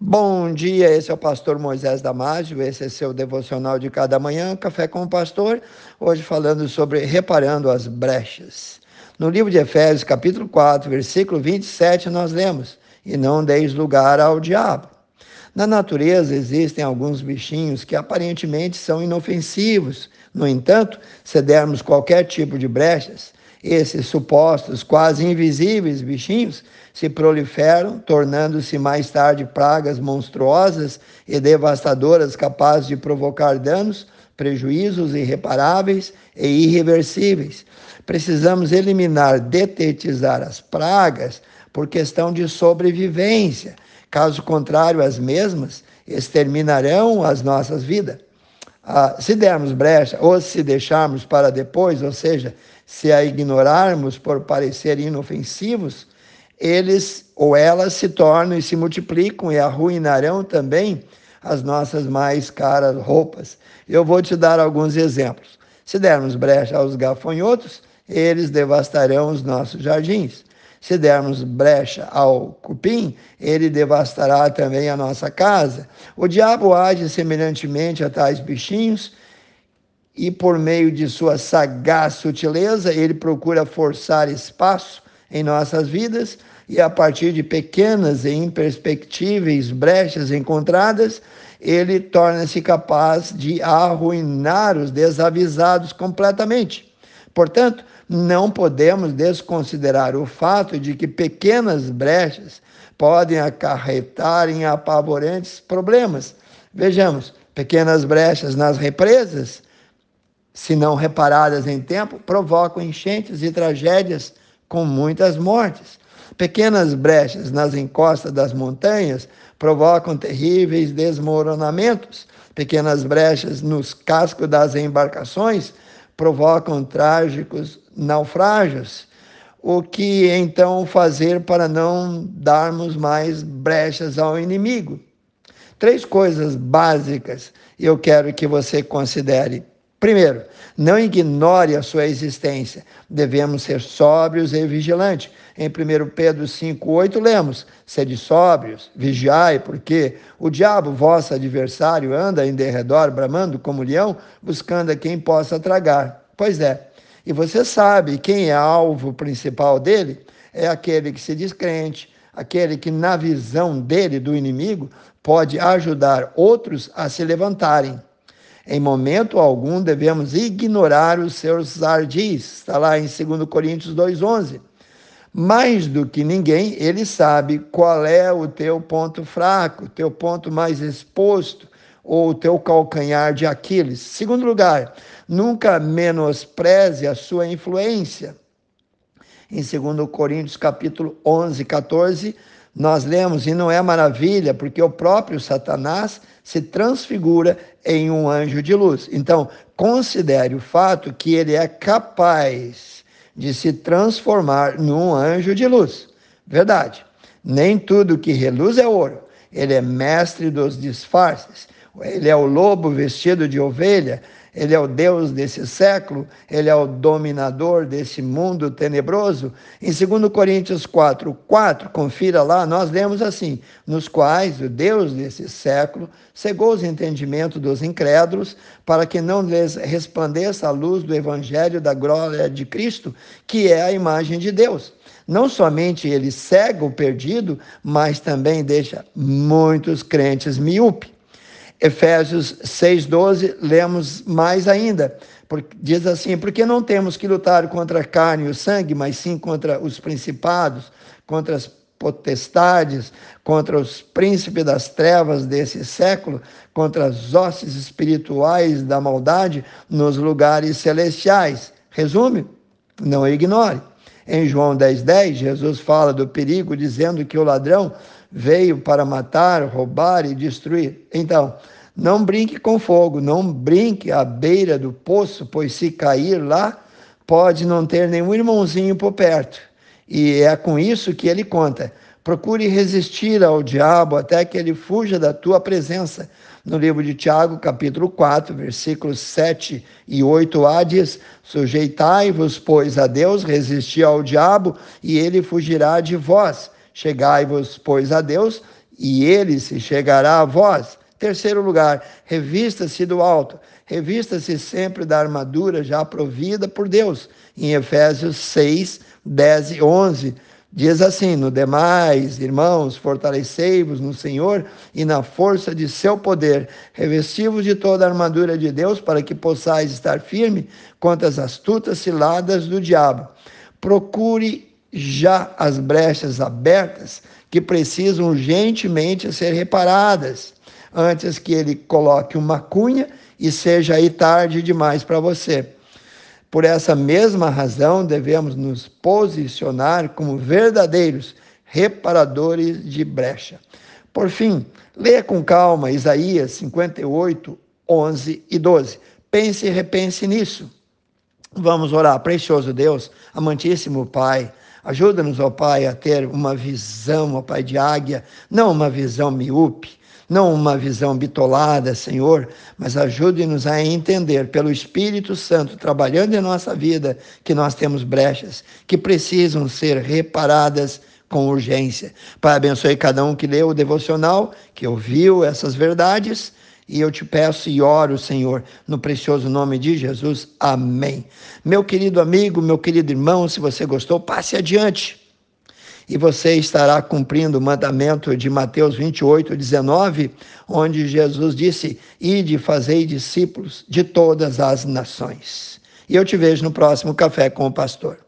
Bom dia, esse é o pastor Moisés Damásio, esse é seu devocional de cada manhã, Café com o Pastor, hoje falando sobre reparando as brechas. No livro de Efésios, capítulo 4, versículo 27, nós lemos: E não deis lugar ao diabo. Na natureza existem alguns bichinhos que aparentemente são inofensivos. No entanto, se dermos qualquer tipo de brechas, esses supostos quase invisíveis bichinhos se proliferam, tornando-se mais tarde pragas monstruosas e devastadoras capazes de provocar danos, prejuízos irreparáveis e irreversíveis. Precisamos eliminar, detetizar as pragas por questão de sobrevivência. Caso contrário, as mesmas exterminarão as nossas vidas. Ah, se dermos brecha ou se deixarmos para depois, ou seja, se a ignorarmos por parecer inofensivos, eles ou elas se tornam e se multiplicam e arruinarão também as nossas mais caras roupas. Eu vou te dar alguns exemplos. Se dermos brecha aos gafanhotos, eles devastarão os nossos jardins. Se dermos brecha ao cupim, ele devastará também a nossa casa. O diabo age semelhantemente a tais bichinhos e por meio de sua sagaz sutileza, ele procura forçar espaço em nossas vidas e a partir de pequenas e imperspectíveis brechas encontradas, ele torna-se capaz de arruinar os desavisados completamente. Portanto, não podemos desconsiderar o fato de que pequenas brechas podem acarretar em apavorantes problemas. Vejamos, pequenas brechas nas represas se não reparadas em tempo, provocam enchentes e tragédias com muitas mortes. Pequenas brechas nas encostas das montanhas provocam terríveis desmoronamentos. Pequenas brechas nos cascos das embarcações provocam trágicos naufrágios. O que então fazer para não darmos mais brechas ao inimigo? Três coisas básicas eu quero que você considere. Primeiro, não ignore a sua existência. Devemos ser sóbrios e vigilantes. Em 1 Pedro 5,8 lemos: Sede sóbrios, vigiai, porque o diabo, vosso adversário, anda em derredor, bramando como leão, buscando a quem possa tragar. Pois é, e você sabe quem é alvo principal dele? É aquele que se diz crente, aquele que, na visão dele, do inimigo, pode ajudar outros a se levantarem. Em momento algum devemos ignorar os seus ardis. Está lá em 2 Coríntios 2,11. Mais do que ninguém, ele sabe qual é o teu ponto fraco, o teu ponto mais exposto, ou o teu calcanhar de Aquiles. Segundo lugar, nunca menospreze a sua influência. Em 2 Coríntios capítulo 11, 14, nós lemos, e não é maravilha, porque o próprio Satanás se transfigura em um anjo de luz. Então, considere o fato que ele é capaz de se transformar num anjo de luz. Verdade. Nem tudo que reluz é ouro. Ele é mestre dos disfarces. Ele é o lobo vestido de ovelha ele é o Deus desse século, ele é o dominador desse mundo tenebroso. Em 2 Coríntios 4, 4, confira lá, nós lemos assim: nos quais o Deus desse século cegou os entendimentos dos incrédulos, para que não lhes resplandeça a luz do evangelho da glória de Cristo, que é a imagem de Deus. Não somente ele cega o perdido, mas também deixa muitos crentes míopes. Efésios 6,12, lemos mais ainda. Diz assim: porque não temos que lutar contra a carne e o sangue, mas sim contra os principados, contra as potestades, contra os príncipes das trevas desse século, contra as hostes espirituais da maldade nos lugares celestiais. Resume? Não ignore. Em João 10,10, 10, Jesus fala do perigo, dizendo que o ladrão veio para matar, roubar e destruir. Então, não brinque com fogo, não brinque à beira do poço, pois se cair lá, pode não ter nenhum irmãozinho por perto. E é com isso que ele conta. Procure resistir ao diabo até que ele fuja da tua presença. No livro de Tiago, capítulo 4, versículos 7 e 8a, diz: Sujeitai-vos, pois, a Deus, resisti ao diabo, e ele fugirá de vós. Chegai-vos, pois, a Deus, e ele se chegará a vós. Terceiro lugar, revista-se do alto. Revista-se sempre da armadura já provida por Deus. Em Efésios 6, 10 e 11. Diz assim: No demais, irmãos, fortalecei-vos no Senhor e na força de seu poder. Revesti-vos de toda a armadura de Deus para que possais estar firme contra as astutas ciladas do diabo. Procure já as brechas abertas que precisam urgentemente ser reparadas, antes que ele coloque uma cunha e seja aí tarde demais para você. Por essa mesma razão, devemos nos posicionar como verdadeiros reparadores de brecha. Por fim, leia com calma Isaías 58, 11 e 12. Pense e repense nisso. Vamos orar. Precioso Deus, amantíssimo Pai, ajuda-nos, ó Pai, a ter uma visão, ó Pai, de águia, não uma visão miúpe, não uma visão bitolada, Senhor, mas ajude-nos a entender pelo Espírito Santo trabalhando em nossa vida que nós temos brechas que precisam ser reparadas com urgência. Pai, abençoe cada um que leu o devocional, que ouviu essas verdades. E eu te peço e oro, Senhor, no precioso nome de Jesus. Amém. Meu querido amigo, meu querido irmão, se você gostou, passe adiante e você estará cumprindo o mandamento de Mateus 28, 19, onde Jesus disse: Ide fazei discípulos de todas as nações. E eu te vejo no próximo Café com o Pastor.